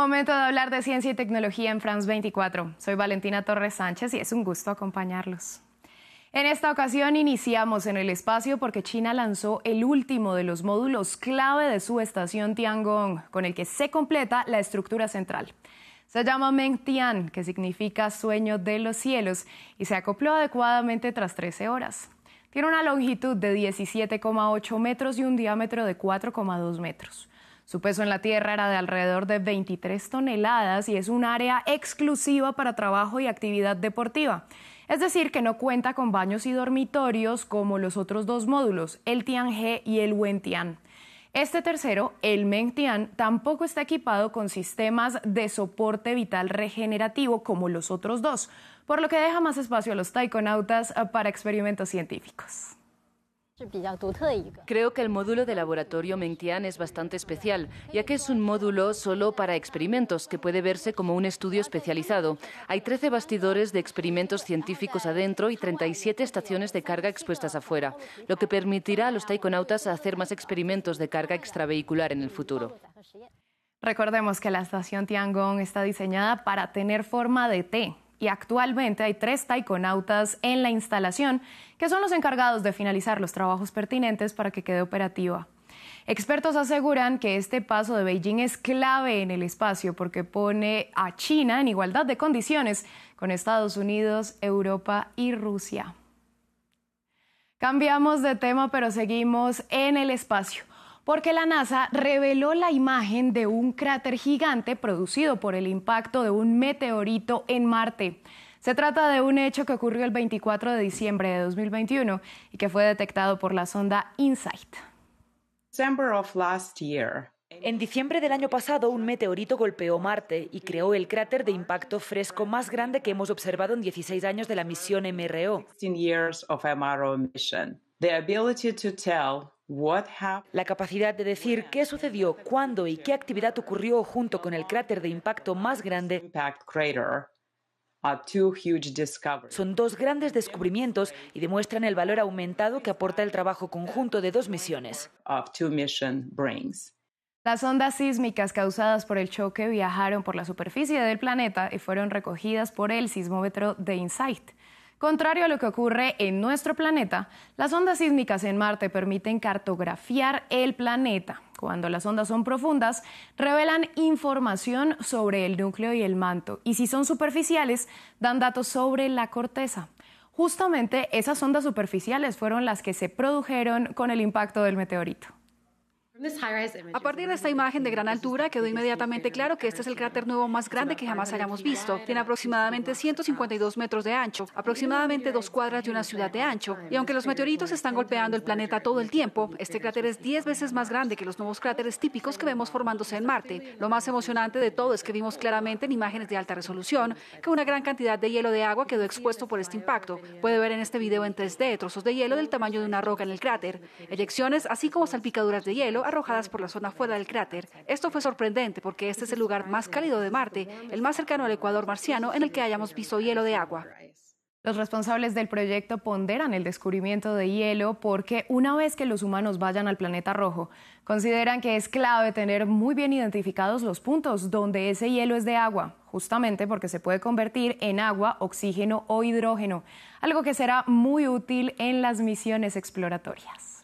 Momento de hablar de ciencia y tecnología en France 24. Soy Valentina Torres Sánchez y es un gusto acompañarlos. En esta ocasión iniciamos en el espacio porque China lanzó el último de los módulos clave de su estación Tiangong, con el que se completa la estructura central. Se llama Mengtian, que significa sueño de los cielos, y se acopló adecuadamente tras 13 horas. Tiene una longitud de 17,8 metros y un diámetro de 4,2 metros. Su peso en la Tierra era de alrededor de 23 toneladas y es un área exclusiva para trabajo y actividad deportiva. Es decir, que no cuenta con baños y dormitorios como los otros dos módulos, el Tianhe y el Wentian. Este tercero, el Mengtian, tampoco está equipado con sistemas de soporte vital regenerativo como los otros dos, por lo que deja más espacio a los taikonautas para experimentos científicos. Creo que el módulo de laboratorio Mengtian es bastante especial, ya que es un módulo solo para experimentos, que puede verse como un estudio especializado. Hay 13 bastidores de experimentos científicos adentro y 37 estaciones de carga expuestas afuera, lo que permitirá a los taikonautas hacer más experimentos de carga extravehicular en el futuro. Recordemos que la estación Tiangong está diseñada para tener forma de T, y actualmente hay tres taikonautas en la instalación que son los encargados de finalizar los trabajos pertinentes para que quede operativa. Expertos aseguran que este paso de Beijing es clave en el espacio porque pone a China en igualdad de condiciones con Estados Unidos, Europa y Rusia. Cambiamos de tema, pero seguimos en el espacio porque la NASA reveló la imagen de un cráter gigante producido por el impacto de un meteorito en Marte. Se trata de un hecho que ocurrió el 24 de diciembre de 2021 y que fue detectado por la sonda InSight. En diciembre del año pasado, un meteorito golpeó Marte y creó el cráter de impacto fresco más grande que hemos observado en 16 años de la misión MRO. La capacidad de decir qué sucedió, cuándo y qué actividad ocurrió junto con el cráter de impacto más grande son dos grandes descubrimientos y demuestran el valor aumentado que aporta el trabajo conjunto de dos misiones. Las ondas sísmicas causadas por el choque viajaron por la superficie del planeta y fueron recogidas por el sismómetro de InSight. Contrario a lo que ocurre en nuestro planeta, las ondas sísmicas en Marte permiten cartografiar el planeta. Cuando las ondas son profundas, revelan información sobre el núcleo y el manto. Y si son superficiales, dan datos sobre la corteza. Justamente esas ondas superficiales fueron las que se produjeron con el impacto del meteorito. A partir de esta imagen de gran altura quedó inmediatamente claro que este es el cráter nuevo más grande que jamás hayamos visto. Tiene aproximadamente 152 metros de ancho, aproximadamente dos cuadras de una ciudad de ancho. Y aunque los meteoritos están golpeando el planeta todo el tiempo, este cráter es 10 veces más grande que los nuevos cráteres típicos que vemos formándose en Marte. Lo más emocionante de todo es que vimos claramente en imágenes de alta resolución que una gran cantidad de hielo de agua quedó expuesto por este impacto. Puede ver en este video en 3D trozos de hielo del tamaño de una roca en el cráter, eyecciones así como salpicaduras de hielo arrojadas por la zona fuera del cráter. Esto fue sorprendente porque este es el lugar más cálido de Marte, el más cercano al ecuador marciano en el que hayamos visto hielo de agua. Los responsables del proyecto ponderan el descubrimiento de hielo porque una vez que los humanos vayan al planeta rojo, consideran que es clave tener muy bien identificados los puntos donde ese hielo es de agua, justamente porque se puede convertir en agua, oxígeno o hidrógeno, algo que será muy útil en las misiones exploratorias.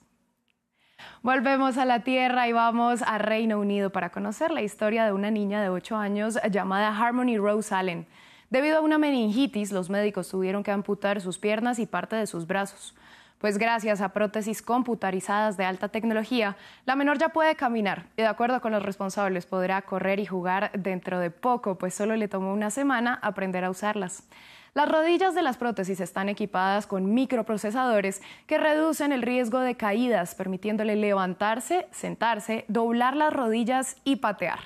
Volvemos a la Tierra y vamos a Reino Unido para conocer la historia de una niña de 8 años llamada Harmony Rose Allen. Debido a una meningitis, los médicos tuvieron que amputar sus piernas y parte de sus brazos. Pues gracias a prótesis computarizadas de alta tecnología, la menor ya puede caminar y de acuerdo con los responsables podrá correr y jugar dentro de poco, pues solo le tomó una semana aprender a usarlas. Las rodillas de las prótesis están equipadas con microprocesadores que reducen el riesgo de caídas, permitiéndole levantarse, sentarse, doblar las rodillas y patear.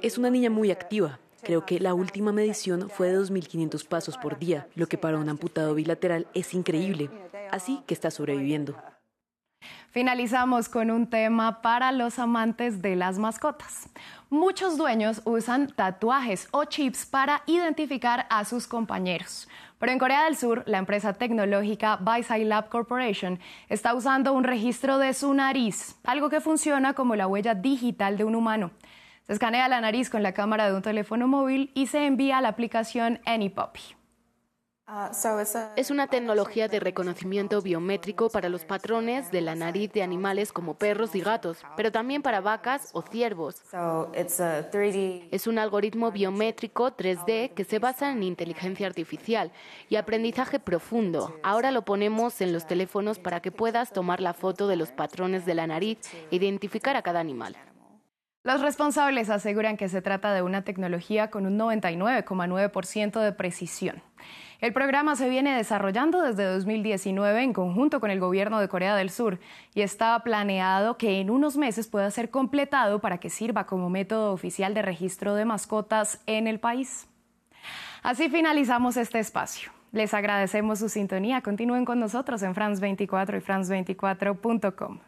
Es una niña muy activa. Creo que la última medición fue de 2.500 pasos por día, lo que para un amputado bilateral es increíble. Así que está sobreviviendo. Finalizamos con un tema para los amantes de las mascotas. Muchos dueños usan tatuajes o chips para identificar a sus compañeros. Pero en Corea del Sur, la empresa tecnológica Baisai Lab Corporation está usando un registro de su nariz, algo que funciona como la huella digital de un humano. Se escanea la nariz con la cámara de un teléfono móvil y se envía a la aplicación AnyPuppy. Uh, es una tecnología de reconocimiento biométrico para los patrones de la nariz de animales como perros y gatos, pero también para vacas o ciervos. Es un algoritmo biométrico 3D que se basa en inteligencia artificial y aprendizaje profundo. Ahora lo ponemos en los teléfonos para que puedas tomar la foto de los patrones de la nariz e identificar a cada animal. Los responsables aseguran que se trata de una tecnología con un 99,9% de precisión. El programa se viene desarrollando desde 2019 en conjunto con el gobierno de Corea del Sur y está planeado que en unos meses pueda ser completado para que sirva como método oficial de registro de mascotas en el país. Así finalizamos este espacio. Les agradecemos su sintonía. Continúen con nosotros en France24 y France24.com.